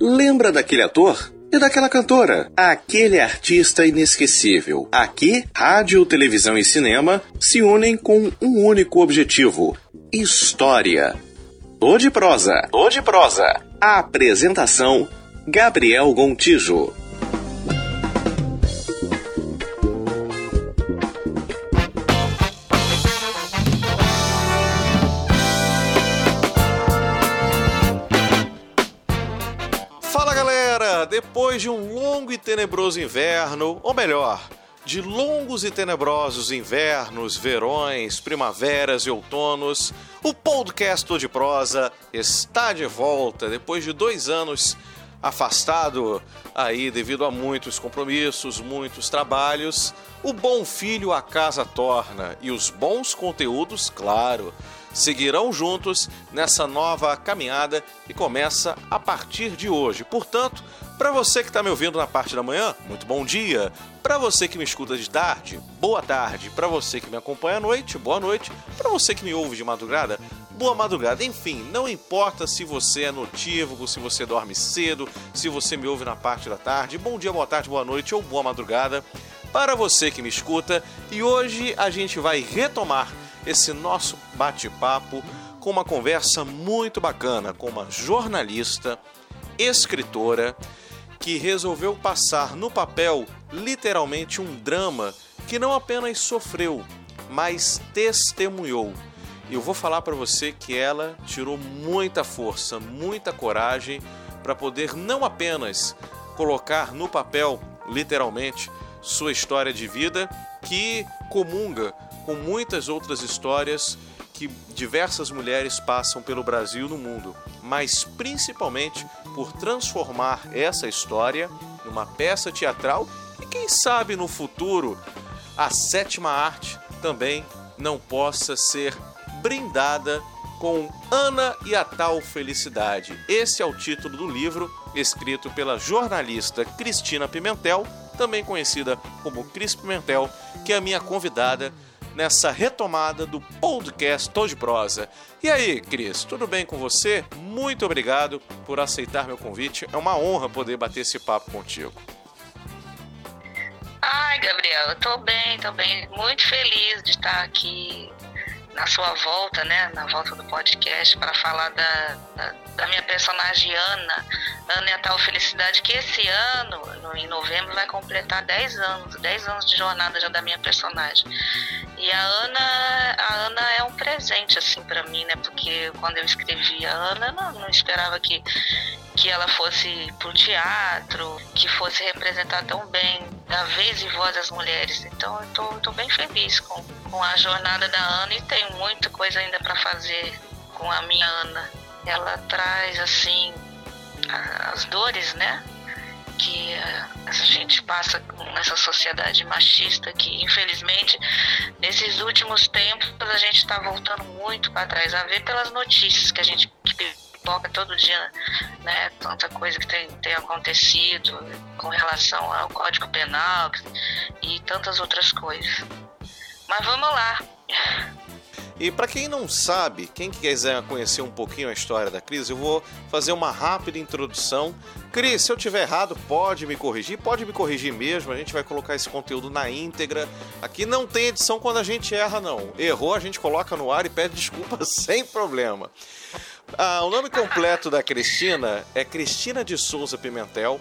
Lembra daquele ator? E daquela cantora? Aquele artista inesquecível. Aqui, rádio, televisão e cinema se unem com um único objetivo: história. Tô de prosa. Tô de prosa. A apresentação: Gabriel Gontijo. De um longo e tenebroso inverno, ou melhor, de longos e tenebrosos invernos, verões, primaveras e outonos, o podcast de prosa está de volta depois de dois anos afastado aí devido a muitos compromissos, muitos trabalhos. O bom filho a casa torna e os bons conteúdos, claro, seguirão juntos nessa nova caminhada que começa a partir de hoje. Portanto, para você que está me ouvindo na parte da manhã, muito bom dia. Para você que me escuta de tarde, boa tarde. Para você que me acompanha à noite, boa noite. Para você que me ouve de madrugada, boa madrugada. Enfim, não importa se você é notívago, se você dorme cedo, se você me ouve na parte da tarde. Bom dia, boa tarde, boa noite ou boa madrugada. Para você que me escuta, e hoje a gente vai retomar esse nosso bate-papo com uma conversa muito bacana com uma jornalista, escritora que resolveu passar no papel literalmente um drama que não apenas sofreu, mas testemunhou. Eu vou falar para você que ela tirou muita força, muita coragem para poder não apenas colocar no papel, literalmente, sua história de vida, que comunga com muitas outras histórias que diversas mulheres passam pelo Brasil e no mundo, mas principalmente por transformar essa história numa peça teatral e quem sabe no futuro a sétima arte também não possa ser brindada com Ana e a Tal Felicidade. Esse é o título do livro, escrito pela jornalista Cristina Pimentel, também conhecida como Cris Pimentel, que é a minha convidada nessa retomada do podcast Tô Prosa. E aí, Cris, tudo bem com você? Muito obrigado por aceitar meu convite. É uma honra poder bater esse papo contigo. Ai, Gabriel, eu tô bem, tô bem. Muito feliz de estar aqui na sua volta, né, na volta do podcast, para falar da, da, da, minha personagem Ana, Ana e a Tal Felicidade, que esse ano, no, em novembro, vai completar 10 anos, 10 anos de jornada já da minha personagem. E a Ana, a Ana é um presente, assim, para mim, né, porque quando eu escrevi a Ana, não, não esperava que, que ela fosse pro teatro, que fosse representar tão bem a vez e voz das mulheres. Então eu tô, tô bem feliz com, com a jornada da Ana e tem muita coisa ainda para fazer com a minha Ana. Ela traz assim as dores, né? Que a gente passa nessa sociedade machista que infelizmente nesses últimos tempos a gente está voltando muito para trás a ver pelas notícias que a gente pipoca todo dia, né? Tanta coisa que tem, tem acontecido com relação ao Código Penal e tantas outras coisas. Mas vamos lá. E para quem não sabe, quem quiser conhecer um pouquinho a história da Cris, eu vou fazer uma rápida introdução. Cris, se eu tiver errado, pode me corrigir, pode me corrigir mesmo. A gente vai colocar esse conteúdo na íntegra. Aqui não tem edição quando a gente erra, não. Errou, a gente coloca no ar e pede desculpa sem problema. Ah, o nome completo da Cristina é Cristina de Souza Pimentel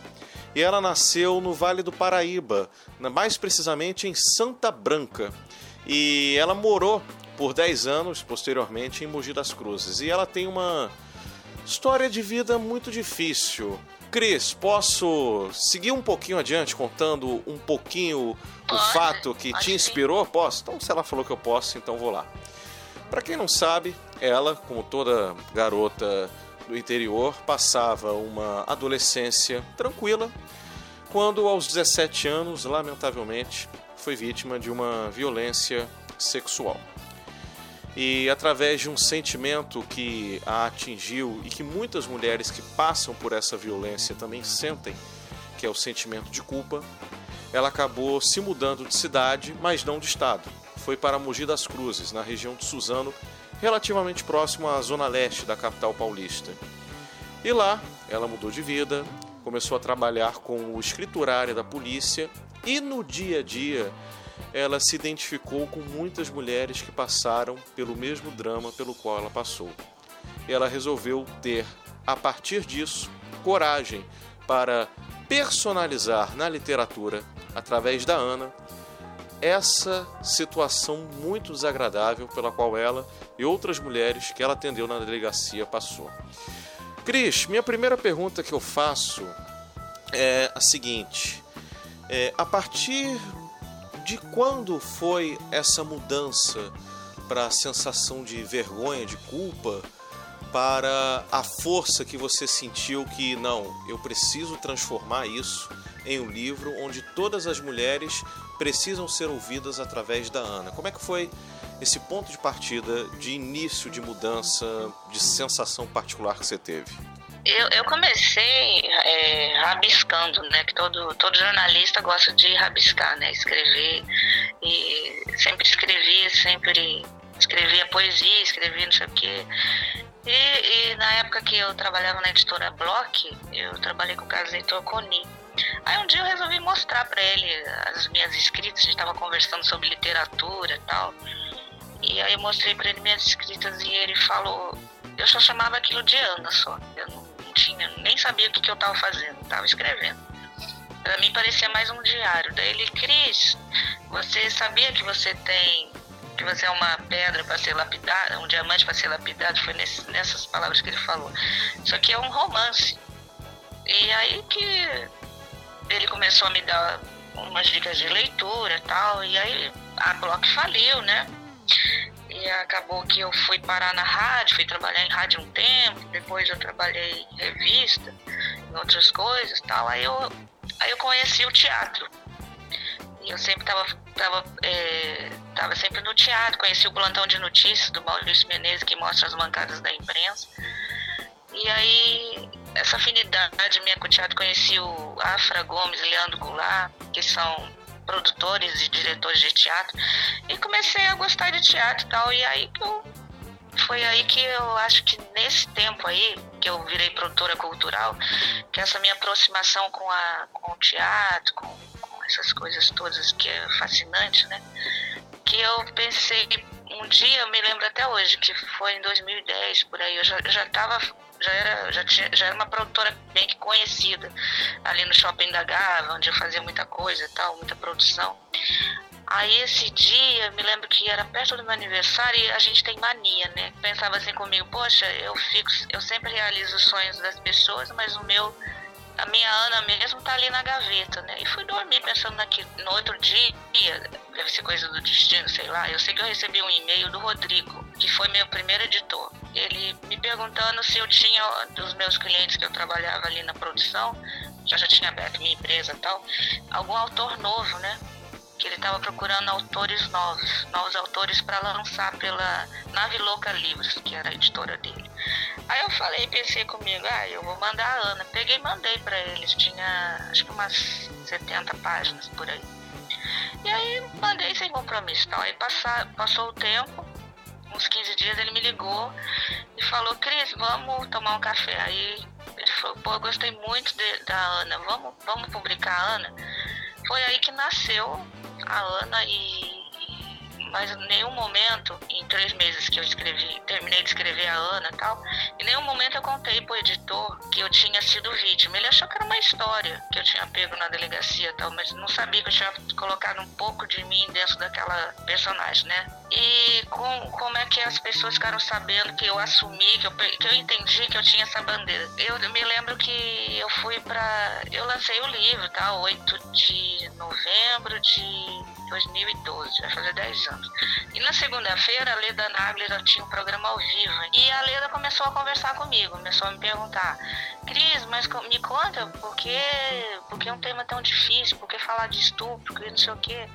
e ela nasceu no Vale do Paraíba, mais precisamente em Santa Branca. E ela morou por 10 anos, posteriormente, em Mogi das Cruzes. E ela tem uma história de vida muito difícil. Cris, posso seguir um pouquinho adiante contando um pouquinho Pode, o fato que te inspirou? Posso? Então, se ela falou que eu posso, então vou lá. Para quem não sabe, ela, como toda garota do interior, passava uma adolescência tranquila quando, aos 17 anos, lamentavelmente, foi vítima de uma violência sexual e através de um sentimento que a atingiu e que muitas mulheres que passam por essa violência também sentem, que é o sentimento de culpa, ela acabou se mudando de cidade, mas não de estado. Foi para Mogi das Cruzes, na região de Suzano, relativamente próximo à zona leste da capital paulista. E lá ela mudou de vida, começou a trabalhar com o escriturário da polícia e no dia a dia ela se identificou com muitas mulheres que passaram pelo mesmo drama pelo qual ela passou. Ela resolveu ter, a partir disso, coragem para personalizar na literatura, através da Ana, essa situação muito desagradável pela qual ela e outras mulheres que ela atendeu na delegacia passou. Cris, minha primeira pergunta que eu faço é a seguinte: é, a partir de quando foi essa mudança para a sensação de vergonha, de culpa, para a força que você sentiu que não, eu preciso transformar isso em um livro onde todas as mulheres precisam ser ouvidas através da Ana. Como é que foi esse ponto de partida, de início de mudança, de sensação particular que você teve? Eu, eu comecei é, rabiscando, né? Que todo, todo jornalista gosta de rabiscar, né? Escrever. E sempre escrevi, sempre escrevia poesia, escrevia não sei o quê. E, e, na época que eu trabalhava na editora Block, eu trabalhei com o caso Heitor Coni. Aí um dia eu resolvi mostrar para ele as minhas escritas, a gente estava conversando sobre literatura e tal. E aí eu mostrei para ele minhas escritas e ele falou, eu só chamava aquilo de Ana só. Eu não, tinha, nem sabia o que, que eu estava fazendo, estava escrevendo. Para mim parecia mais um diário. Daí ele, Cris, você sabia que você tem que você é uma pedra para ser lapidada, um diamante para ser lapidado, foi nesse, nessas palavras que ele falou. Isso aqui é um romance. E aí que ele começou a me dar umas dicas de leitura e tal, e aí a Block faliu, né? E acabou que eu fui parar na rádio, fui trabalhar em rádio um tempo, depois eu trabalhei em revista, em outras coisas tal. Aí eu, aí eu conheci o teatro. E eu sempre estava tava, é, tava sempre no teatro, conheci o plantão de notícias do Maurício Menezes, que mostra as bancadas da imprensa. E aí, essa afinidade minha com o teatro, conheci o Afra Gomes, Leandro Goulart, que são produtores e diretores de teatro, e comecei a gostar de teatro e tal. E aí eu, foi aí que eu acho que nesse tempo aí, que eu virei produtora cultural, que essa minha aproximação com, a, com o teatro, com, com essas coisas todas que é fascinante, né? Que eu pensei, um dia, eu me lembro até hoje, que foi em 2010, por aí, eu já, eu já era, já, tinha, já era uma produtora bem que conhecida ali no Shopping da Gava, onde eu fazia muita coisa e tal, muita produção. Aí esse dia, me lembro que era perto do meu aniversário e a gente tem mania, né? Pensava assim comigo, poxa, eu fico, eu sempre realizo os sonhos das pessoas, mas o meu, a minha Ana mesmo tá ali na gaveta, né? E fui dormir pensando naquilo. No outro dia, deve ser coisa do destino, sei lá, eu sei que eu recebi um e-mail do Rodrigo, que foi meu primeiro editor ele me perguntando se eu tinha, dos meus clientes que eu trabalhava ali na produção, já tinha aberto minha empresa e tal, algum autor novo, né? Que ele estava procurando autores novos, novos autores para lançar pela Nave Louca Livros, que era a editora dele. Aí eu falei, pensei comigo, ah, eu vou mandar a Ana. Peguei e mandei para eles, tinha acho que umas 70 páginas por aí. E aí mandei sem compromisso. Então, aí passar, passou o tempo, uns 15 dias ele me ligou e falou, Cris, vamos tomar um café. Aí ele falou, pô, eu gostei muito de, da Ana, vamos, vamos publicar a Ana. Foi aí que nasceu a Ana e mas em nenhum momento, em três meses que eu escrevi, terminei de escrever a Ana e tal, em nenhum momento eu contei pro editor que eu tinha sido vítima. Ele achou que era uma história que eu tinha pego na delegacia e tal, mas não sabia que eu tinha colocado um pouco de mim dentro daquela personagem, né? E com, como é que as pessoas ficaram sabendo que eu assumi, que eu, que eu entendi que eu tinha essa bandeira. Eu me lembro que eu fui para Eu lancei o livro, tá? 8 de novembro de 2012, vai fazer 10 anos. E na segunda-feira, a Leda Nagler tinha um programa ao vivo. E a Leda começou a conversar comigo, começou a me perguntar: Cris, mas me conta por que, por que é um tema tão difícil, por que falar de estupro, que não sei o quê.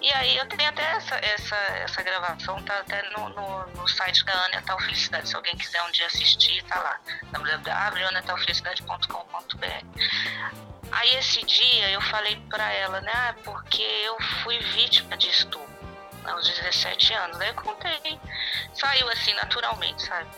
E aí eu tenho até essa, essa, essa gravação, tá até no, no, no site da Ana Tal Felicidade. Se alguém quiser um dia assistir, tá lá. www.anatalfelicidade.com.br Aí esse dia eu falei pra ela, né, ah, porque eu fui vítima de estupro. aos 17 anos. Daí eu contei, saiu assim naturalmente, sabe?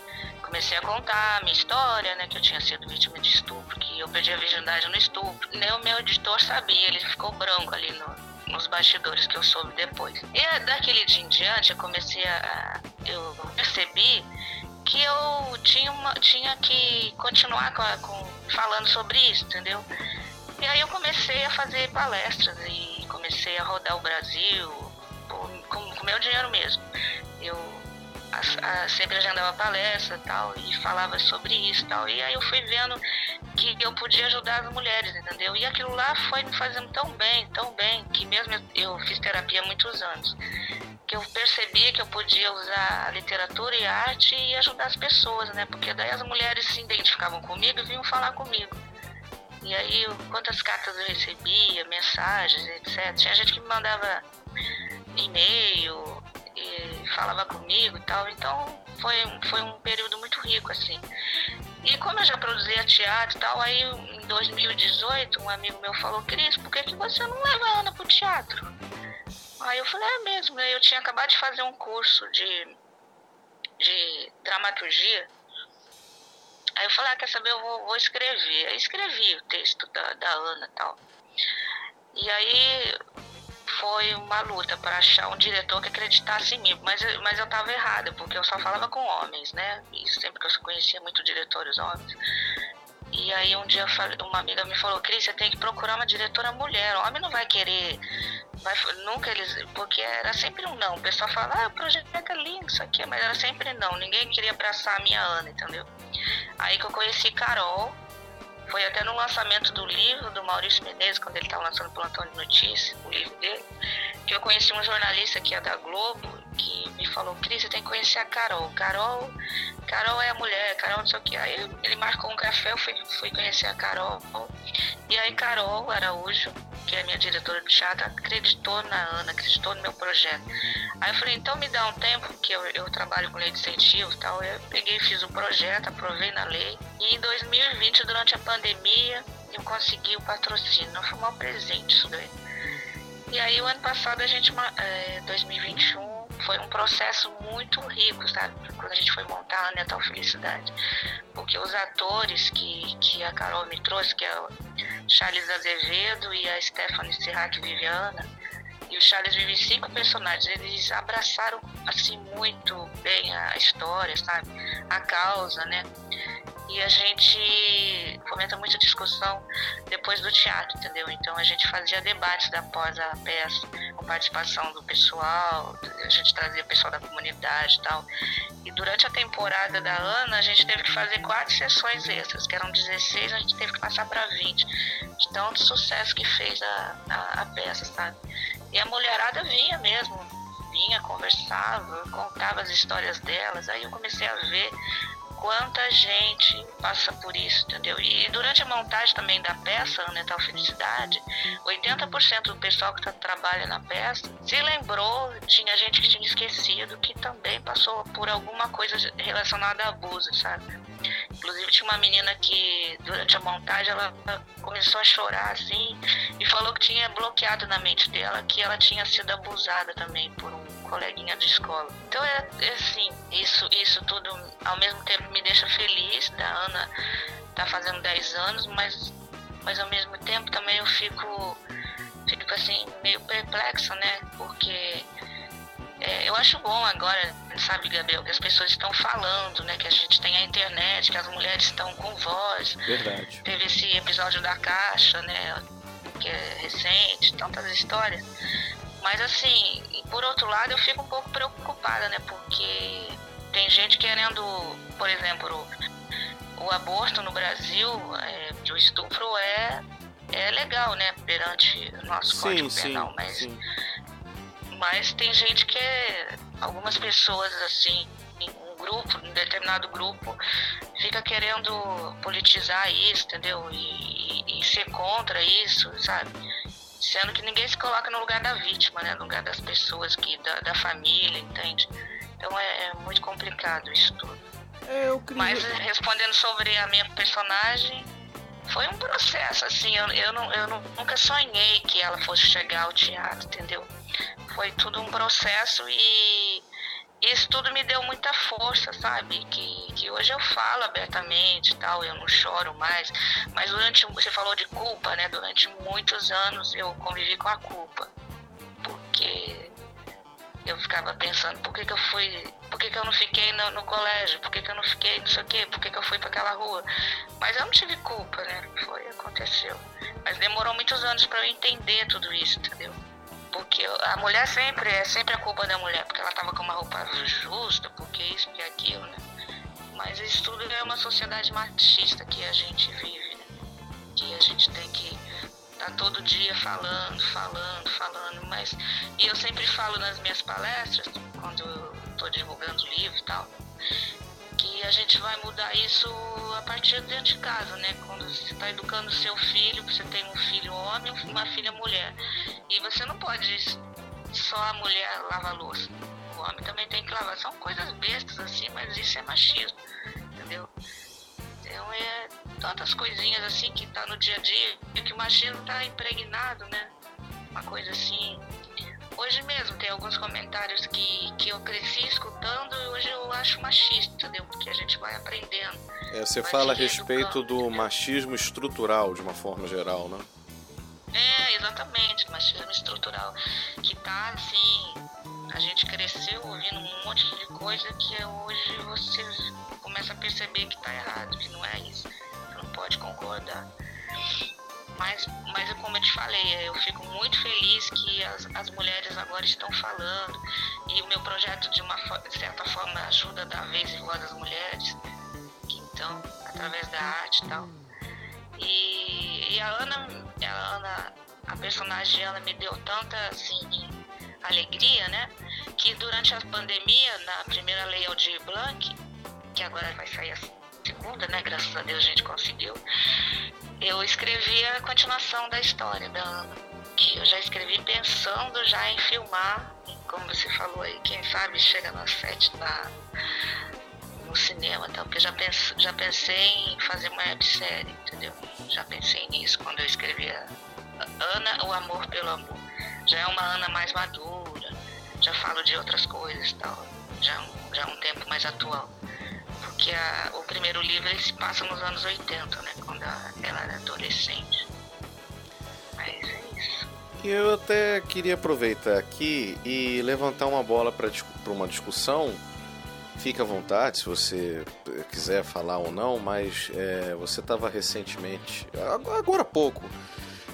Comecei a contar a minha história, né? Que eu tinha sido vítima de estupro, que eu perdi a virgindade no estupro. Nem o meu editor sabia, ele ficou branco ali no, nos bastidores que eu soube depois. E daquele dia em diante eu comecei a. Eu percebi que eu tinha, uma, tinha que continuar com, com, falando sobre isso, entendeu? E aí eu comecei a fazer palestras e comecei a rodar o Brasil com, meu dinheiro mesmo. Eu a, a, sempre agendava palestra tal e falava sobre isso tal. E aí eu fui vendo que eu podia ajudar as mulheres, entendeu? E aquilo lá foi me fazendo tão bem, tão bem, que mesmo eu, eu fiz terapia há muitos anos que eu percebi que eu podia usar a literatura e a arte e ajudar as pessoas, né? Porque daí as mulheres se identificavam comigo e vinham falar comigo. E aí, quantas cartas eu recebia, mensagens, etc. Tinha gente que me mandava e-mail e falava comigo e tal. Então, foi, foi um período muito rico, assim. E como eu já produzia teatro e tal, aí em 2018 um amigo meu falou, Cris, por que, que você não leva a Ana pro teatro? Aí eu falei, é mesmo, né? Eu tinha acabado de fazer um curso de, de dramaturgia. Aí eu falei, ah, quer saber, eu vou, vou escrever. Aí escrevi o texto da, da Ana e tal. E aí foi uma luta para achar um diretor que acreditasse em mim, mas, mas eu estava errada, porque eu só falava com homens, né? E sempre que eu conhecia muito diretores homens. E aí um dia uma amiga me falou, Cris, você tem que procurar uma diretora mulher. O homem não vai querer Vai, nunca eles. Porque era sempre um não. O pessoal fala, ah, o projeto é lindo, isso aqui, mas era sempre não. Ninguém queria abraçar a minha Ana, entendeu? Aí que eu conheci Carol. Foi até no lançamento do livro do Maurício Menezes, quando ele estava lançando o Plantão de Notícias, o livro dele, que eu conheci um jornalista que é da Globo, que me falou, Cris, você tem que conhecer a Carol. Carol, Carol é a mulher, Carol não sei o que. Aí ele marcou um café, eu fui, fui conhecer a Carol. E aí Carol Araújo que é a minha diretora de teatro, acreditou na Ana, acreditou no meu projeto. Aí eu falei, então me dá um tempo, que eu, eu trabalho com lei de incentivo e tal. Eu peguei, fiz o projeto, aprovei na lei. E em 2020, durante a pandemia, eu consegui o patrocínio. Foi um presente isso daí. E aí o ano passado a gente, é, 2021, foi um processo muito rico, sabe? Quando a gente foi montar a Natal Felicidade. Porque os atores que, que a Carol me trouxe, que é o Charles Azevedo e a Stephanie Serrac Viviana, e o Charles vive cinco personagens, eles abraçaram assim muito bem a história, sabe? A causa, né? E a gente fomenta muita discussão depois do teatro, entendeu? Então a gente fazia debates após a peça, com participação do pessoal, a gente trazia o pessoal da comunidade e tal. E durante a temporada da Ana, a gente teve que fazer quatro sessões extras, que eram 16, a gente teve que passar para 20, de tanto sucesso que fez a, a, a peça, sabe? E a mulherada vinha mesmo, vinha, conversava, contava as histórias delas. Aí eu comecei a ver quanta gente passa por isso, entendeu? E durante a montagem também da peça, Natal Felicidade, 80% do pessoal que tá, trabalha na peça se lembrou, tinha gente que tinha esquecido que também passou por alguma coisa relacionada a abuso, sabe? Inclusive tinha uma menina que durante a montagem ela começou a chorar assim e falou que tinha bloqueado na mente dela que ela tinha sido abusada também por um coleguinha de escola. Então é, é assim, isso, isso tudo ao mesmo tempo me deixa feliz da Ana tá fazendo 10 anos, mas, mas ao mesmo tempo também eu fico, fico assim, meio perplexa, né? Porque é, eu acho bom agora, sabe, Gabriel, que as pessoas estão falando, né? Que a gente tem a internet, que as mulheres estão com voz. Verdade. Teve esse episódio da Caixa, né? Que é recente, tantas histórias. Mas assim, por outro lado, eu fico um pouco preocupada, né? Porque tem gente querendo, por exemplo, o aborto no Brasil, é, o estupro é, é legal, né? Perante o nosso sim, código sim, penal, mas, sim. mas tem gente que, algumas pessoas assim, um grupo, um determinado grupo, fica querendo politizar isso, entendeu? E, e, e ser contra isso, sabe? Sendo que ninguém se coloca no lugar da vítima, né? No lugar das pessoas, que, da, da família, entende? Então é, é muito complicado isso tudo. É, Mas respondendo sobre a minha personagem, foi um processo, assim, eu, eu, não, eu não, nunca sonhei que ela fosse chegar ao teatro, entendeu? foi tudo um processo e isso tudo me deu muita força, sabe? Que, que hoje eu falo abertamente tal, eu não choro mais. Mas durante, você falou de culpa, né? Durante muitos anos eu convivi com a culpa. Porque eu ficava pensando, por que, que eu fui, por que, que eu não fiquei no, no colégio, por que, que eu não fiquei não sei o quê, por que, que eu fui para aquela rua. Mas eu não tive culpa, né? Foi, aconteceu. Mas demorou muitos anos para eu entender tudo isso, entendeu? Porque a mulher sempre é sempre a culpa da mulher, porque ela estava com uma roupa justa, porque isso, porque aquilo, né? Mas isso tudo é uma sociedade machista que a gente vive, né? Que a gente tem que tá todo dia falando, falando, falando, mas e eu sempre falo nas minhas palestras, quando eu estou divulgando livro e tal, que a gente vai mudar isso a partir de dentro de casa, né? Quando você está educando seu filho, você tem um filho homem e uma filha mulher. E você não pode só a mulher lavar louça. O homem também tem que lavar. São coisas bestas assim, mas isso é machismo, entendeu? Então é tantas coisinhas assim que tá no dia a dia que o machismo tá impregnado, né? Uma coisa assim Hoje mesmo tem alguns comentários que, que eu cresci escutando e hoje eu acho machista, entendeu? Porque a gente vai aprendendo. É, você fala a respeito do entendeu? machismo estrutural, de uma forma geral, né? É, exatamente, machismo estrutural. Que tá assim, a gente cresceu ouvindo um monte de coisa que hoje você começa a perceber que tá errado, que não é isso. Você não pode concordar. Mas, mas como eu te falei, eu fico muito feliz que as, as mulheres agora estão falando e o meu projeto de uma de certa forma ajuda a dar vez e voz às mulheres, então, através da arte e tal. E, e a Ana, a Ana, a personagem Ana me deu tanta assim alegria, né? Que durante a pandemia, na primeira lei Aldir Blanc, que agora vai sair a segunda, né? Graças a Deus a gente conseguiu eu escrevi a continuação da história da Ana, que eu já escrevi pensando já em filmar, como você falou aí, quem sabe chega no set na, no cinema, então, porque já, penso, já pensei em fazer uma websérie, entendeu? Já pensei nisso quando eu escrevi a Ana, o amor pelo amor. Já é uma Ana mais madura, já falo de outras coisas tal, já, é já é um tempo mais atual que a, o primeiro livro ele se passa nos anos 80, né? Quando ela era adolescente. Mas é isso. Eu até queria aproveitar aqui e levantar uma bola para uma discussão. Fique à vontade se você quiser falar ou não, mas é, você estava recentemente, agora há pouco,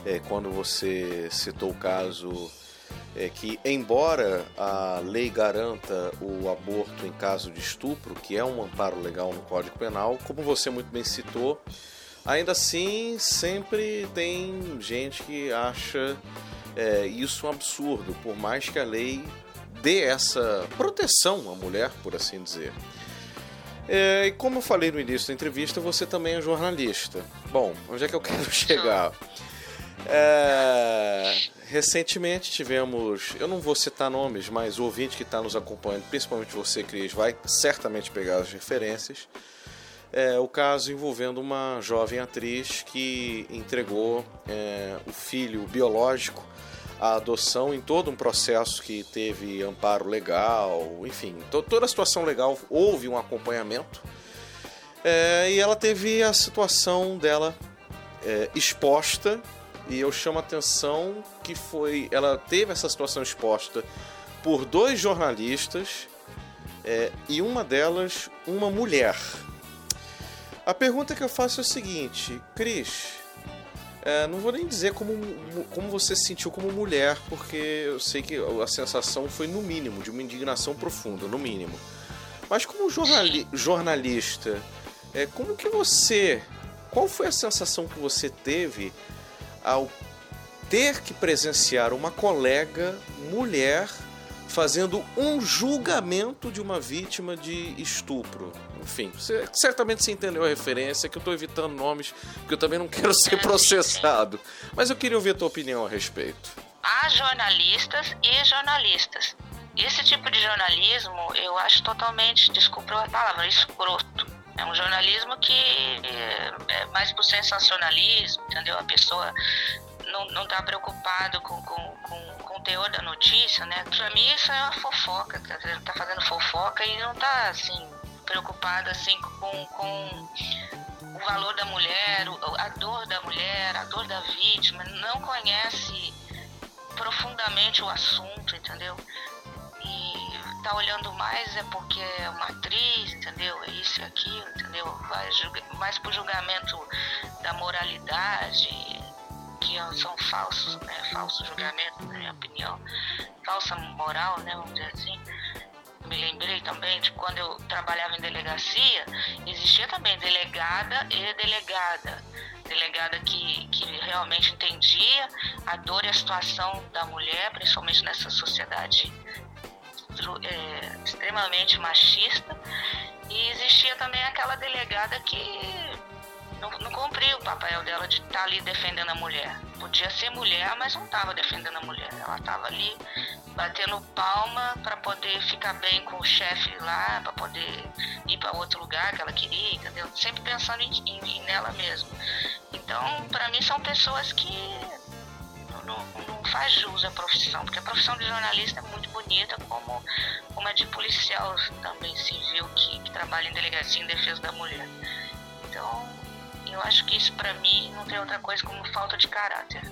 é, quando você citou o caso é que, embora a lei garanta o aborto em caso de estupro, que é um amparo legal no Código Penal, como você muito bem citou, ainda assim sempre tem gente que acha é, isso um absurdo, por mais que a lei dê essa proteção à mulher, por assim dizer. É, e como eu falei no início da entrevista, você também é jornalista. Bom, onde é que eu quero chegar? É, recentemente tivemos, eu não vou citar nomes, mas o ouvinte que está nos acompanhando, principalmente você, Cris, vai certamente pegar as referências. É, o caso envolvendo uma jovem atriz que entregou é, o filho biológico à adoção em todo um processo que teve amparo legal, enfim, to toda a situação legal houve um acompanhamento. É, e ela teve a situação dela é, exposta e eu chamo a atenção que foi. Ela teve essa situação exposta por dois jornalistas é, e uma delas, uma mulher. A pergunta que eu faço é o seguinte, Cris. É, não vou nem dizer como, como você se sentiu como mulher, porque eu sei que a sensação foi, no mínimo, de uma indignação profunda, no mínimo. Mas como jornali jornalista, é, como que você. Qual foi a sensação que você teve ao ter que presenciar uma colega mulher fazendo um julgamento de uma vítima de estupro. Enfim, você, certamente você entendeu a referência, que eu estou evitando nomes, porque eu também não quero ser processado. Mas eu queria ouvir a tua opinião a respeito. Há jornalistas e jornalistas. Esse tipo de jornalismo eu acho totalmente, desculpa a palavra, escroto. É um jornalismo que é, é mais por sensacionalismo, entendeu? A pessoa não, não tá preocupado com, com, com, com teor da notícia, né? Pra mim isso é uma fofoca, tá fazendo fofoca e não tá assim preocupada assim com, com o valor da mulher, a dor da mulher, a dor da vítima, não conhece profundamente o assunto, entendeu? Tá olhando mais é porque é uma atriz, entendeu? É isso e aquilo, entendeu? Vai mais pro julgamento da moralidade, que são falsos, né? Falsos julgamentos, na minha opinião. Falsa moral, né? Vamos dizer assim me lembrei também de quando eu trabalhava em delegacia, existia também delegada e delegada. Delegada que, que realmente entendia a dor e a situação da mulher, principalmente nessa sociedade é, extremamente machista. E existia também aquela delegada que não, não cumpria o papel dela de estar tá ali defendendo a mulher. Podia ser mulher, mas não estava defendendo a mulher. Ela estava ali batendo palma para poder ficar bem com o chefe lá, para poder ir para outro lugar que ela queria, entendeu? Sempre pensando em, em, nela mesma. Então, para mim, são pessoas que não, não, faz jus à profissão, porque a profissão de jornalista é muito bonita, como, como a de policial também civil que, que trabalha em delegacia em defesa da mulher. Então, eu acho que isso para mim não tem outra coisa como falta de caráter.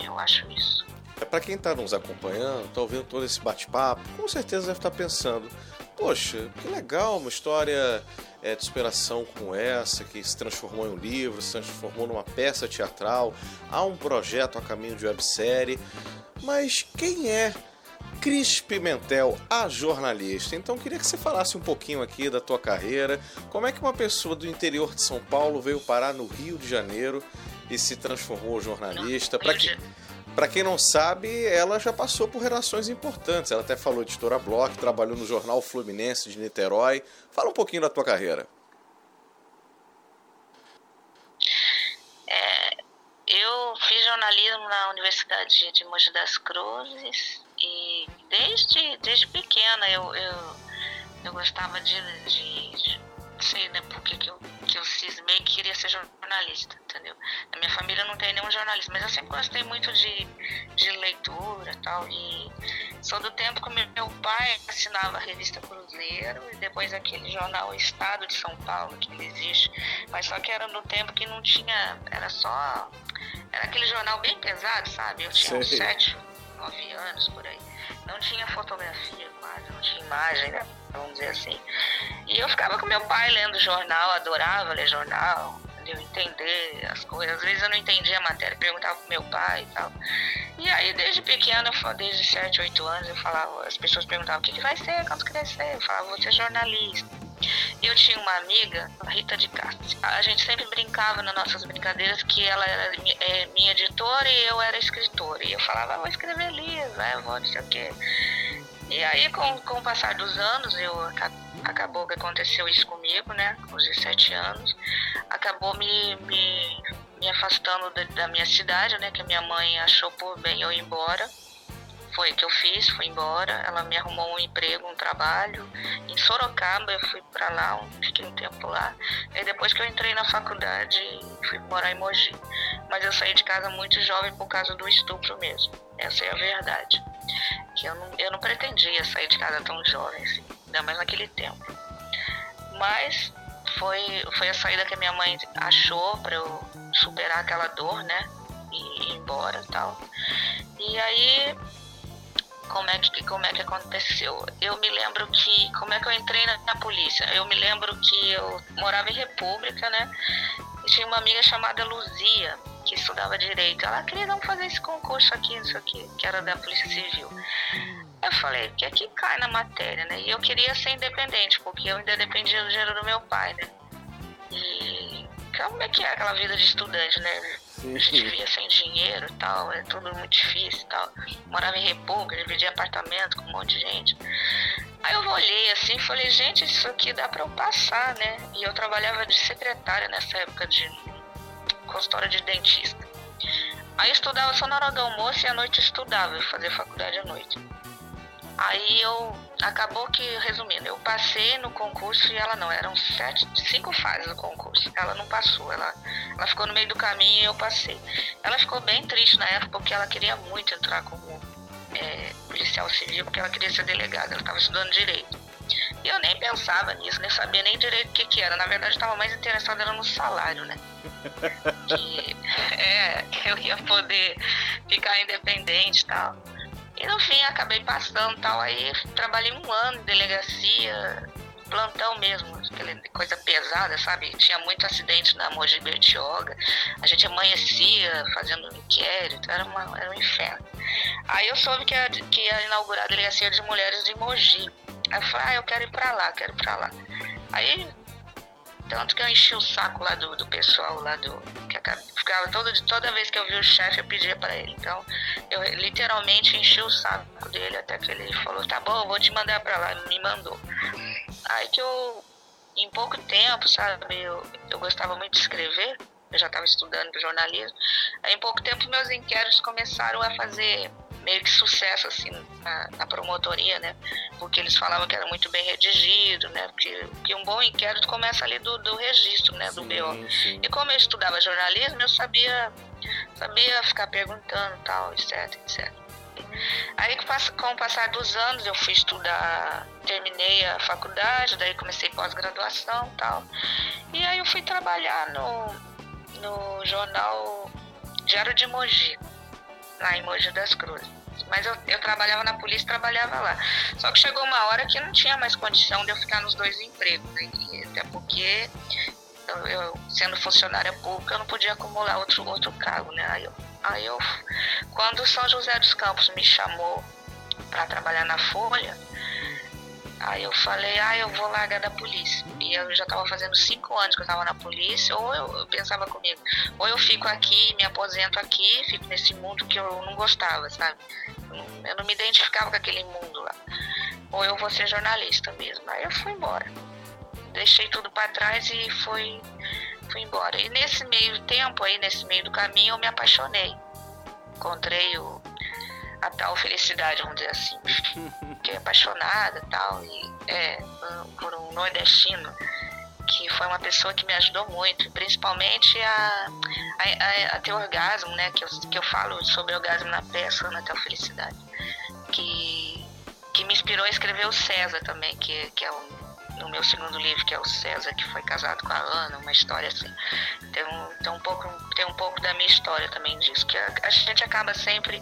Eu acho isso. É para quem está nos acompanhando, está ouvindo todo esse bate-papo, com certeza deve estar tá pensando: poxa, que legal uma história é, de superação como essa, que se transformou em um livro, se transformou numa peça teatral, há um projeto a caminho de websérie. Mas quem é Cris Pimentel, a jornalista. Então queria que você falasse um pouquinho aqui da tua carreira, como é que uma pessoa do interior de São Paulo veio parar no Rio de Janeiro e se transformou jornalista. Para que para quem não sabe, ela já passou por relações importantes. Ela até falou editora Block, trabalhou no jornal Fluminense de Niterói. Fala um pouquinho da tua carreira. É, eu fiz jornalismo na Universidade de Mogi das Cruzes e desde, desde pequena eu, eu, eu gostava de, de, de sei né, porque que eu, que eu cismei que queria ser jornalista, entendeu? Na minha família não tem nenhum jornalista, mas eu sempre gostei muito de, de leitura e tal. E sou do tempo que meu pai assinava a revista Cruzeiro e depois aquele jornal Estado de São Paulo, que ainda existe. Mas só que era no tempo que não tinha, era só. Era aquele jornal bem pesado, sabe? Eu tinha uns sete, nove anos por aí. Não tinha fotografia quase, não tinha imagem, né? vamos dizer assim. E eu ficava com meu pai lendo jornal, adorava ler jornal, entendeu? entender as coisas. Às vezes eu não entendia a matéria, perguntava pro meu pai e tal. E aí, desde pequena, desde 7, 8 anos, eu falava, as pessoas perguntavam o que, que vai ser quando crescer. Eu falava, vou ser jornalista. Eu tinha uma amiga, Rita de Castro. A gente sempre brincava nas nossas brincadeiras que ela era é, minha editora e eu era escritora. E eu falava, ah, vou escrever livro, né? eu vou não sei o quê. E aí, com, com o passar dos anos, eu acabou que aconteceu isso comigo, né? Com os 17 anos. Acabou me, me, me afastando da, da, minha cidade, né? Que a minha mãe achou por bem eu ir embora. Foi o que eu fiz, fui embora. Ela me arrumou um emprego, um trabalho. Em Sorocaba, eu fui para lá, fiquei um tempo lá. E depois que eu entrei na faculdade, fui morar em Mogi. Mas eu saí de casa muito jovem por causa do estupro mesmo. Essa é a verdade que eu não, eu não pretendia sair de casa tão jovem, assim, ainda mais naquele tempo. Mas foi, foi a saída que a minha mãe achou para eu superar aquela dor, né? E ir embora tal. E aí, como é, que, como é que aconteceu? Eu me lembro que. Como é que eu entrei na, na polícia? Eu me lembro que eu morava em República, né? E tinha uma amiga chamada Luzia que estudava direito. Ela queria não fazer esse concurso aqui, isso aqui, que era da Polícia Civil. Eu falei, que aqui cai na matéria, né? E eu queria ser independente, porque eu ainda dependia do dinheiro do meu pai, né? E como é que é aquela vida de estudante, né? Gente vivia sem dinheiro e tal, é tudo muito difícil e tal. Morava em República, dividia apartamento com um monte de gente. Aí eu olhei assim e falei, gente, isso aqui dá pra eu passar, né? E eu trabalhava de secretária nessa época de consultório de dentista. Aí eu estudava só na hora do almoço e à noite eu estudava, eu fazia faculdade à noite. Aí eu acabou que, resumindo, eu passei no concurso e ela não, eram sete, cinco fases do concurso. Ela não passou, ela, ela ficou no meio do caminho e eu passei. Ela ficou bem triste na época porque ela queria muito entrar como é, policial civil porque ela queria ser delegada, ela estava estudando direito. E eu nem pensava nisso, nem sabia nem direito o que, que era. Na verdade, estava mais interessada no salário, né? que, é, eu ia poder ficar independente e tal. E no fim acabei passando tal. Aí trabalhei um ano em delegacia, plantão mesmo, aquela coisa pesada, sabe? Tinha muito acidente na Mogi Bertioga. A gente amanhecia fazendo inquérito, era, uma, era um inferno. Aí eu soube que ia, que ia inaugurar a delegacia de mulheres de Mogi. Aí eu falei, ah, eu quero ir pra lá, quero ir pra lá. Aí, tanto que eu enchi o saco lá do, do pessoal lá do. Que ficava toda, toda vez que eu vi o chefe, eu pedia pra ele. Então, eu literalmente enchi o saco dele até que ele falou, tá bom, vou te mandar pra lá. Me mandou. Aí que eu, em pouco tempo, sabe, eu, eu gostava muito de escrever, eu já estava estudando jornalismo. Aí, em pouco tempo, meus inquéritos começaram a fazer meio que sucesso assim na, na, promotoria, né? Porque eles falavam que era muito bem redigido, né? Porque, porque um bom inquérito começa ali do, do registro, né? Do sim, BO. Sim. E como eu estudava jornalismo, eu sabia sabia ficar perguntando tal, etc, etc. Aí com o passar dos anos eu fui estudar, terminei a faculdade, daí comecei pós-graduação tal. E aí eu fui trabalhar no, no jornal Diário de Mogi lá em das Cruzes. Mas eu, eu trabalhava na polícia trabalhava lá. Só que chegou uma hora que não tinha mais condição de eu ficar nos dois empregos, né? até porque eu, eu, sendo funcionária pública eu não podia acumular outro, outro cargo, né? Aí eu, aí eu quando São José dos Campos me chamou para trabalhar na Folha, Aí eu falei, ah, eu vou largar da polícia. E eu já estava fazendo cinco anos que eu estava na polícia, ou eu, eu, pensava comigo, ou eu fico aqui, me aposento aqui, fico nesse mundo que eu não gostava, sabe? Eu não, eu não me identificava com aquele mundo lá. Ou eu vou ser jornalista mesmo. Aí eu fui embora. Deixei tudo para trás e fui, fui embora. E nesse meio tempo aí, nesse meio do caminho, eu me apaixonei. Encontrei o, a tal felicidade, vamos dizer assim. Fiquei apaixonada tal, e é, por um nordestino que foi uma pessoa que me ajudou muito, principalmente a, a, a, ter orgasmo, né? Que eu, que eu falo sobre orgasmo na peça, na tal felicidade. Que, que me inspirou a escrever o César também, que, que é o no meu segundo livro, que é o César, que foi casado com a Ana, uma história assim. Tem um, tem um, pouco, tem um pouco da minha história também disso, que a, a gente acaba sempre,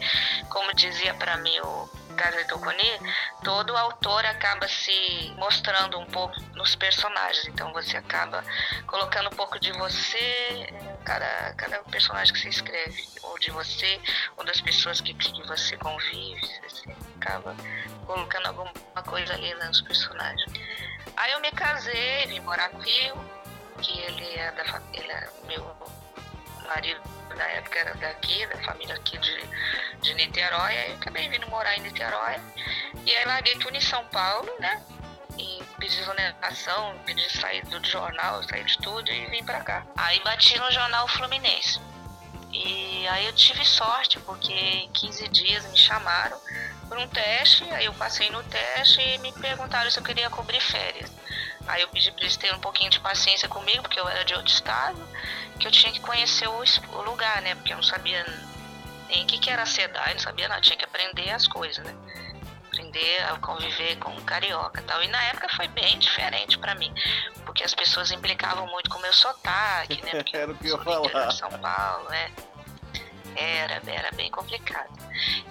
como dizia para mim o Casa Toconi, todo autor acaba se mostrando um pouco nos personagens, então você acaba colocando um pouco de você cada, cada personagem que você escreve, ou de você, ou das pessoas que, que você convive, você acaba colocando alguma coisa ali nos personagens. Aí eu me casei, vim morar no Rio, que ele é da família, meu marido na época era daqui, da família aqui de, de Niterói, aí eu acabei vindo morar em Niterói. E aí larguei tudo em São Paulo, né? E pedi exoneração, pedi sair do jornal, sair de tudo e vim pra cá. Aí bati no jornal Fluminense. E aí eu tive sorte, porque em 15 dias me chamaram por um teste, aí eu passei no teste e me perguntaram se eu queria cobrir férias. Aí eu pedi para eles terem um pouquinho de paciência comigo, porque eu era de outro estado, que eu tinha que conhecer o, o lugar, né? Porque eu não sabia nem o que, que era SEDAI, não sabia nada, tinha que aprender as coisas, né? Aprender a conviver com um carioca e tal. E na época foi bem diferente para mim, porque as pessoas implicavam muito com o meu sotaque, né? Porque era o que eu falar. São Paulo, né? Era, era bem complicado.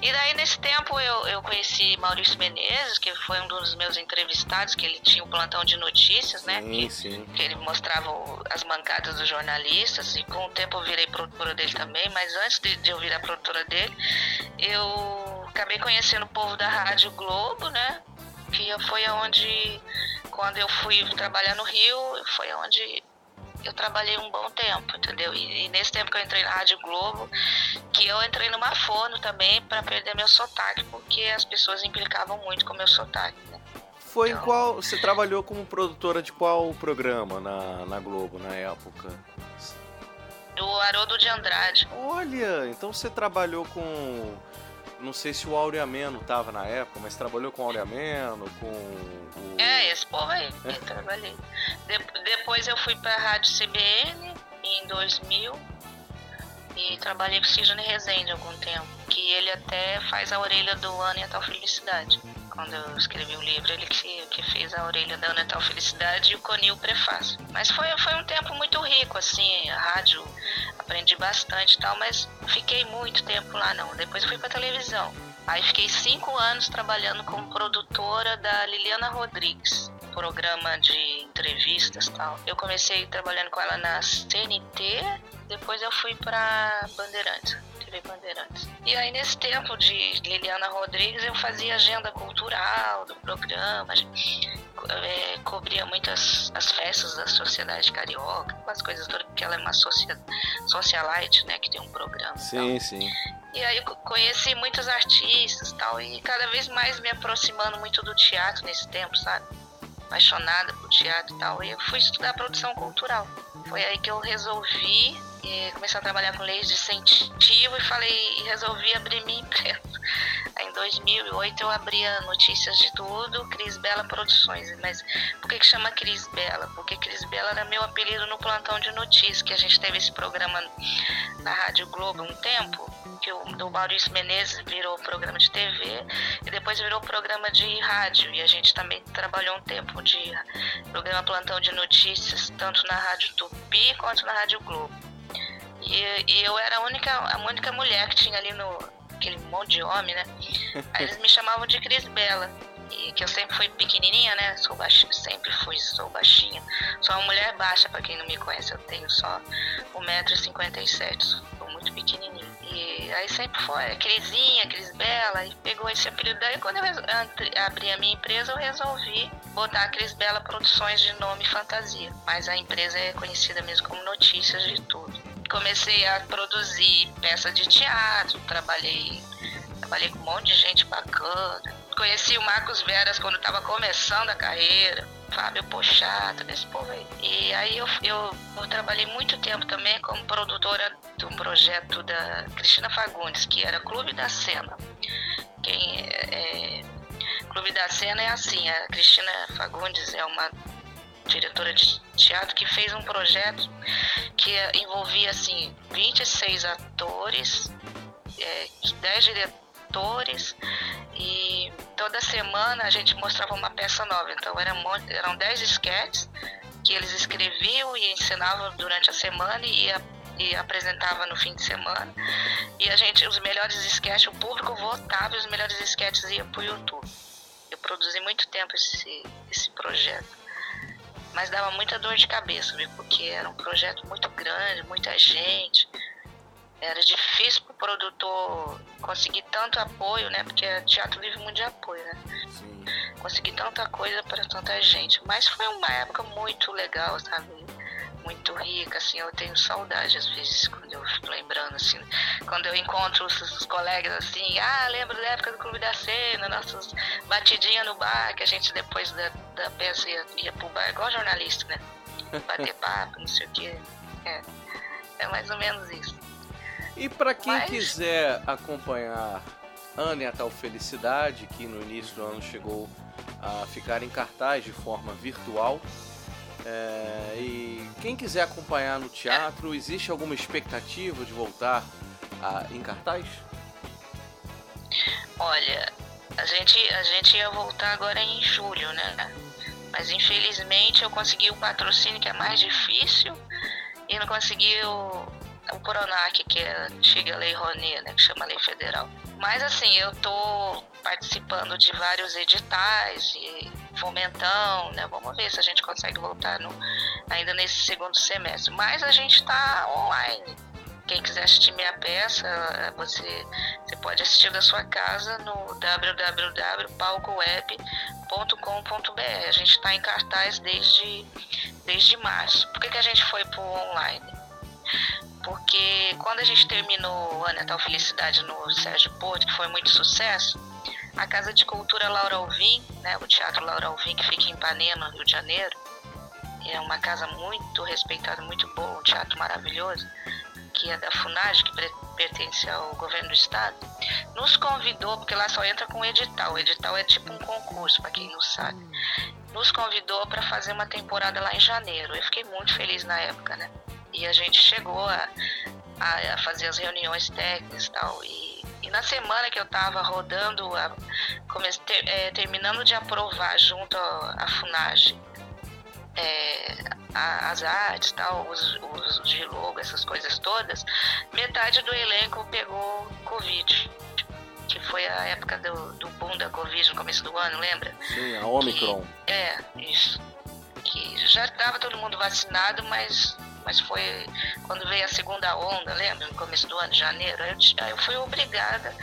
E daí, nesse tempo, eu, eu conheci Maurício Menezes, que foi um dos meus entrevistados, que ele tinha um plantão de notícias, né? Sim, que, sim. que ele mostrava as mancadas dos jornalistas, e com o tempo eu virei produtora dele também, mas antes de, de eu virar produtora dele, eu acabei conhecendo o povo da Rádio Globo, né? Que foi aonde, quando eu fui trabalhar no Rio, foi aonde eu trabalhei um bom tempo, entendeu? E, e, nesse tempo que eu entrei na Rádio Globo, que eu entrei numa fono também para perder meu sotaque, porque as pessoas implicavam muito com meu sotaque. Né? Foi então, em qual. Você trabalhou como produtora de qual programa na, na Globo na época? Do Haroldo de Andrade. Olha, então você trabalhou com não sei se o Aureameno tava na época, mas trabalhou com o Aureameno, com o... É, esse povo aí, eu trabalhei. De depois eu fui pra Rádio CBN em 2000 e trabalhei com Sidney Rezende algum tempo. que ele até faz a orelha do Ana e a Tal Felicidade. Quando eu escrevi o livro, ele que, que fez a orelha da Ana Tal Felicidade e o Conil prefácio. Mas foi, foi um tempo muito rico, assim, a rádio, aprendi bastante e tal, mas fiquei muito tempo lá não. Depois fui pra televisão. Aí fiquei cinco anos trabalhando como produtora da Liliana Rodrigues programa de entrevistas tal. Eu comecei trabalhando com ela na CNT, depois eu fui para Bandeirantes. TV Bandeirantes. E aí, nesse tempo de Liliana Rodrigues, eu fazia agenda cultural do programa, é, cobria muitas as festas da sociedade carioca, as coisas todas, porque ela é uma socia, socialite, né, que tem um programa. Sim, tal. sim. E aí eu conheci muitos artistas tal, e cada vez mais me aproximando muito do teatro nesse tempo, sabe? apaixonada por teatro e tal. E eu fui estudar produção cultural. Foi aí que eu resolvi eh, começar a trabalhar com leis de incentivo e falei e resolvi abrir minha empresa. Em 2008 eu abri a Notícias de Tudo, Cris Bela Produções. Mas por que, que chama Cris Bela? Porque Cris Bela era meu apelido no plantão de notícias, que a gente teve esse programa na Rádio Globo um tempo que o do Maurício Menezes virou programa de TV e depois virou programa de rádio. E a gente também trabalhou um tempo de programa plantão de notícias, tanto na Rádio Tupi quanto na Rádio Globo. E, e eu era a única, a única mulher que tinha ali no aquele monte de homem, né? Aí eles me chamavam de Cris Bela. E que eu sempre fui pequenininha, né? Sou baixinha, sempre fui, sou baixinha. Sou uma mulher baixa, para quem não me conhece, eu tenho só 1,57m, sou muito pequenininha. E aí sempre foi Crisinha, Cris Bela, e pegou esse apelido. Daí quando eu abri a minha empresa, eu resolvi botar a Cris Bela Produções de nome fantasia. Mas a empresa é conhecida mesmo como Notícias de Tudo. Comecei a produzir peças de teatro, trabalhei, trabalhei com um monte de gente bacana. Conheci o Marcos Veras quando estava começando a carreira Fábio Pochato, desse povo aí. E aí eu, eu, eu, trabalhei muito tempo também como produtora do projeto da Cristina Fagundes, que era Clube da Cena. Quem é, é, Clube da Cena é assim, a Cristina Fagundes é uma diretora de teatro que fez um projeto que envolvia assim 26 atores, é, 10 diretores e toda semana a gente mostrava uma peça nova. Então eram, eram 10 sketches que eles escreviam e ensinavam durante a semana e, e apresentava no fim de semana. E a gente, os melhores sketches, o público votava e os melhores sketches iam para o YouTube. Eu produzi muito tempo esse, esse projeto. Mas dava muita dor de cabeça, viu? porque era um projeto muito grande, muita gente era difícil para o produtor conseguir tanto apoio, né? Porque teatro vive muito de apoio, né? Sim. Conseguir tanta coisa para tanta gente. Mas foi uma época muito legal, sabe? Muito rica, assim, eu tenho saudade às vezes quando eu fico lembrando, assim, quando eu encontro os, os colegas assim, ah, lembro da época do Clube da Cena, nossas batidinhas no bar, que a gente depois da, da peça ia, ia pro bar, igual jornalista, né? Bater papo, não sei o quê. É, é mais ou menos isso. E para quem Mas... quiser acompanhar Ana e a Tal Felicidade, que no início do ano chegou a ficar em cartaz de forma virtual, é, e quem quiser acompanhar no teatro, existe alguma expectativa de voltar a, em cartaz? Olha, a gente, a gente ia voltar agora em julho, né? Mas infelizmente eu consegui o patrocínio que é mais difícil e não consegui o, o Pronac, que é a antiga lei Rouanet, né, que chama lei federal. Mas assim, eu tô participando de vários editais e fomentão, né? Vamos ver se a gente consegue voltar no, ainda nesse segundo semestre. Mas a gente está online. Quem quiser assistir minha peça, você, você pode assistir da sua casa no www.palcoweb.com.br. A gente está em cartaz desde, desde março. Por que, que a gente foi para online? Porque quando a gente terminou a Natal Felicidade no Sérgio Porto, que foi muito sucesso, a Casa de Cultura Laura Alvim, né, o Teatro Laura Alvim, que fica em Ipanema, Rio de Janeiro, é uma casa muito respeitada, muito boa, um teatro maravilhoso, que é da FUNAG, que pertence ao governo do estado, nos convidou, porque lá só entra com edital, o edital é tipo um concurso, para quem não sabe, nos convidou para fazer uma temporada lá em janeiro. Eu fiquei muito feliz na época, né? E a gente chegou a, a, a fazer as reuniões técnicas e tal. E, na semana que eu estava rodando, a, comece, ter, é, terminando de aprovar junto à FUNAGE é, as artes, tal, os, os de logo, essas coisas todas, metade do elenco pegou Covid. Que foi a época do, do boom da Covid no começo do ano, lembra? Sim, a Omicron. Que, é, isso. Que já estava todo mundo vacinado, mas, mas foi quando veio a segunda onda, lembra? No começo do ano, de janeiro. Eu, aí eu fui obrigada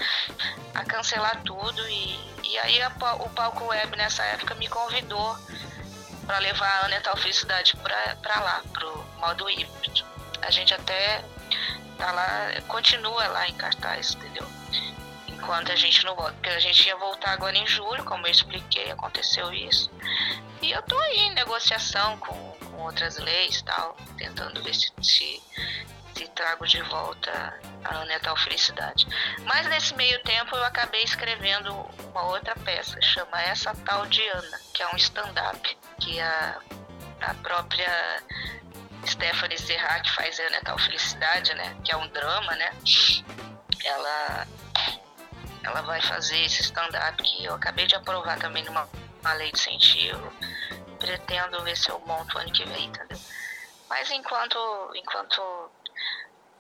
a cancelar tudo e, e aí a, o Palco Web nessa época me convidou para levar a Ana Tal Felicidade para lá, pro modo híbrido. A gente até tá lá, continua lá em cartaz, entendeu? Enquanto a gente não volta, porque a gente ia voltar agora em julho, como eu expliquei, aconteceu isso. E eu tô aí em negociação com, com outras leis tal, tentando ver se, se, se trago de volta a Ana Tal Felicidade. Mas nesse meio tempo eu acabei escrevendo uma outra peça, chama Essa Tal de Ana, que é um stand-up que a, a própria Stephanie Serra, que faz a Natal Felicidade, né? Que é um drama, né? Ela, ela vai fazer esse stand-up que eu acabei de aprovar também numa lei de incentivo. Pretendo ver se eu monto ano que vem, entendeu? Mas enquanto, enquanto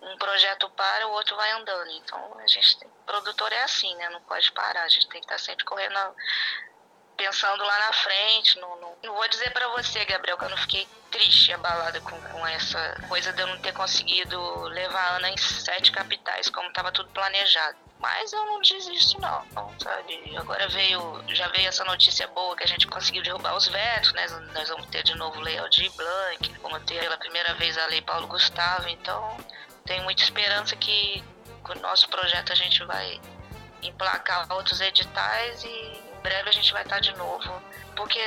um projeto para, o outro vai andando. Então a gente tem, produtor é assim, né? Não pode parar, a gente tem que estar sempre correndo pensando lá na frente. Não, não, não vou dizer para você, Gabriel, que eu não fiquei triste, abalada com, com essa coisa de eu não ter conseguido levar a Ana em sete capitais, como estava tudo planejado. Mas eu não desisto não, sabe? Agora veio, já veio essa notícia boa que a gente conseguiu derrubar os vetos, né? Nós vamos ter de novo lei Aldir Blanc, vamos ter pela primeira vez a lei Paulo Gustavo, então tenho muita esperança que com o nosso projeto a gente vai emplacar outros editais e breve a gente vai estar de novo. Porque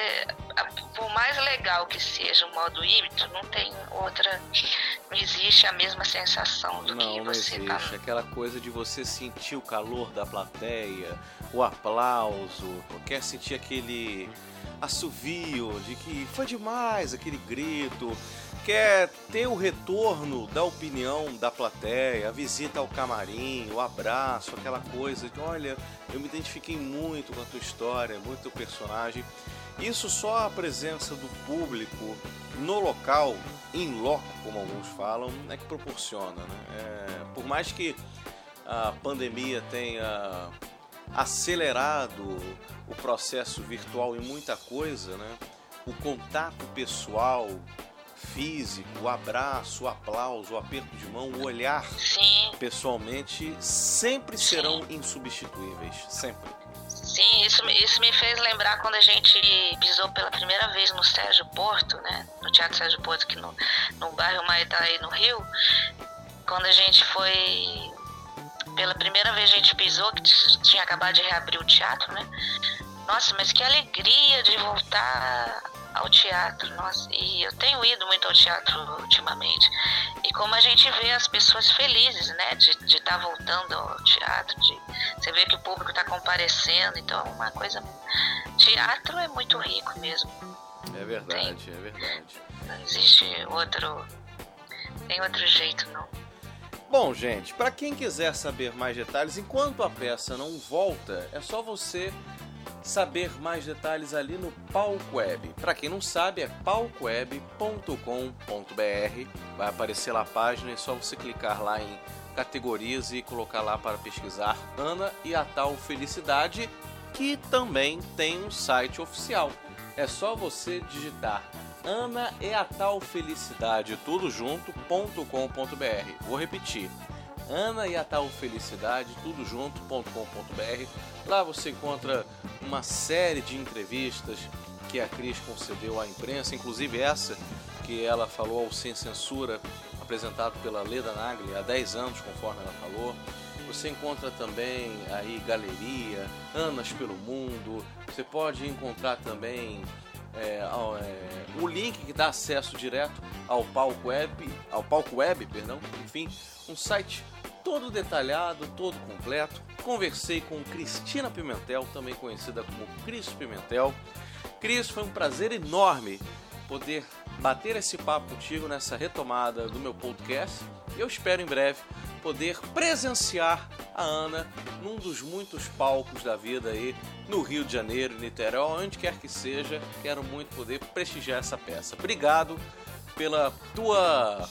por mais legal que seja o modo híbrido, não tem outra. Não existe a mesma sensação do não, que você não existe. tá. Aquela coisa de você sentir o calor da plateia, o aplauso, quer sentir aquele assovio de que foi demais, aquele grito quer ter o retorno da opinião da plateia, a visita ao camarim, o abraço, aquela coisa de olha, eu me identifiquei muito com a tua história, muito teu personagem. Isso só a presença do público no local, em loco, como alguns falam, é que proporciona. Né? É, por mais que a pandemia tenha acelerado o processo virtual em muita coisa, né? o contato pessoal, físico, o abraço, o aplauso, o aperto de mão, o olhar Sim. pessoalmente sempre serão insubstituíveis, sempre. Sim, isso, isso me fez lembrar quando a gente pisou pela primeira vez no Sérgio Porto, né? No Teatro Sérgio Porto, aqui no, no bairro Maitaí, no Rio. Quando a gente foi. Pela primeira vez a gente pisou, que tinha acabado de reabrir o teatro, né? Nossa, mas que alegria de voltar ao teatro. Nossa, e eu tenho ido muito ao teatro ultimamente. E como a gente vê as pessoas felizes, né, de estar tá voltando ao teatro, de você vê que o público está comparecendo, então é uma coisa. Teatro é muito rico mesmo. É verdade, tem, é verdade. Não existe outro. Tem outro jeito, não. Bom, gente, para quem quiser saber mais detalhes, enquanto a peça não volta, é só você saber mais detalhes ali no Palco Web. Para quem não sabe, é palcoweb.com.br. Vai aparecer lá a página, é só você clicar lá em categorias e colocar lá para pesquisar Ana e a tal Felicidade, que também tem um site oficial. É só você digitar Ana e a tal Felicidade, tudo junto.com.br. Vou repetir. Ana e a tal Felicidade, tudo junto.com.br. Lá você encontra uma série de entrevistas que a Cris concedeu à imprensa, inclusive essa que ela falou ao Sem Censura, apresentado pela Leda Nagli há 10 anos, conforme ela falou. Você encontra também aí galeria, Anas pelo Mundo. Você pode encontrar também é, é, o link que dá acesso direto ao palco web, ao palco web, perdão, enfim, um site todo detalhado, todo completo. Conversei com Cristina Pimentel, também conhecida como Cris Pimentel. Cris, foi um prazer enorme poder bater esse papo contigo nessa retomada do meu podcast. Eu espero em breve poder presenciar a Ana num dos muitos palcos da vida aí no Rio de Janeiro, Niterói, onde quer que seja. Quero muito poder prestigiar essa peça. Obrigado pela tua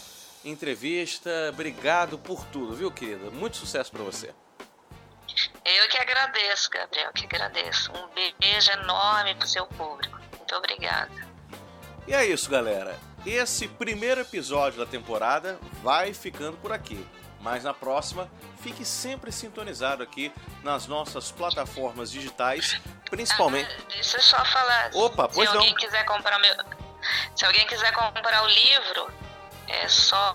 entrevista, obrigado por tudo, viu, querida? Muito sucesso para você. Eu que agradeço, Gabriel, que agradeço. Um beijo enorme pro seu público. Muito obrigada. E é isso, galera. Esse primeiro episódio da temporada vai ficando por aqui. Mas na próxima, fique sempre sintonizado aqui nas nossas plataformas digitais, principalmente. Ah, deixa eu só falar. Opa, pois se não. alguém quiser comprar meu, se alguém quiser comprar o livro, é só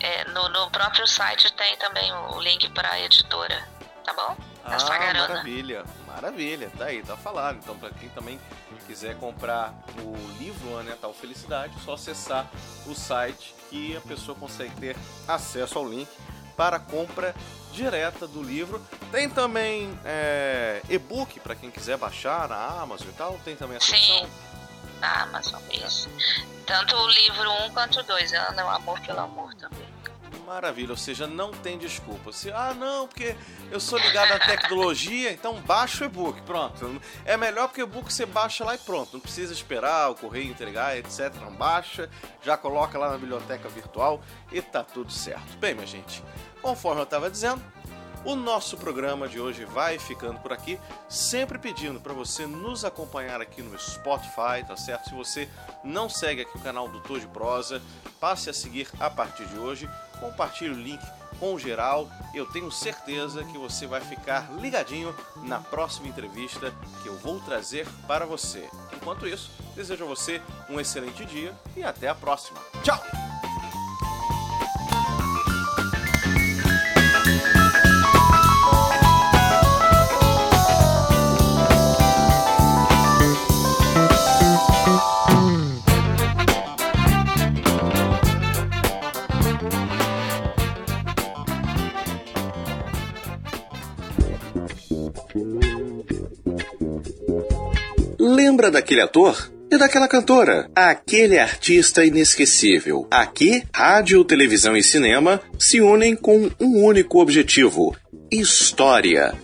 é, no, no próprio site tem também o link para a editora, tá bom? Ah, maravilha, maravilha, tá aí, tá falado. Então, para quem também quiser comprar o livro A Natal Felicidade, é só acessar o site que a pessoa consegue ter acesso ao link para compra direta do livro. Tem também é, e-book para quem quiser baixar na Amazon e tal. Tem também a seção. Sim, na Amazon, isso. Tanto o livro 1 um quanto o 2, Ana, o Amor pelo Amor também. Maravilha, ou seja, não tem desculpa. Se, ah, não, porque eu sou ligado à tecnologia, então baixa o e-book, pronto. É melhor porque o e-book você baixa lá e pronto. Não precisa esperar o correio entregar, etc. Não baixa, já coloca lá na biblioteca virtual e tá tudo certo. Bem, minha gente, conforme eu estava dizendo, o nosso programa de hoje vai ficando por aqui, sempre pedindo para você nos acompanhar aqui no Spotify, tá certo? Se você não segue aqui o canal do Tô de Prosa, passe a seguir a partir de hoje, compartilhe o link com geral. Eu tenho certeza que você vai ficar ligadinho na próxima entrevista que eu vou trazer para você. Enquanto isso, desejo a você um excelente dia e até a próxima. Tchau! Lembra daquele ator? E daquela cantora? Aquele artista inesquecível. Aqui, rádio, televisão e cinema se unem com um único objetivo: história.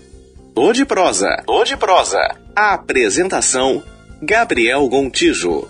Tô de prosa. Tô de prosa. A apresentação: Gabriel Gontijo.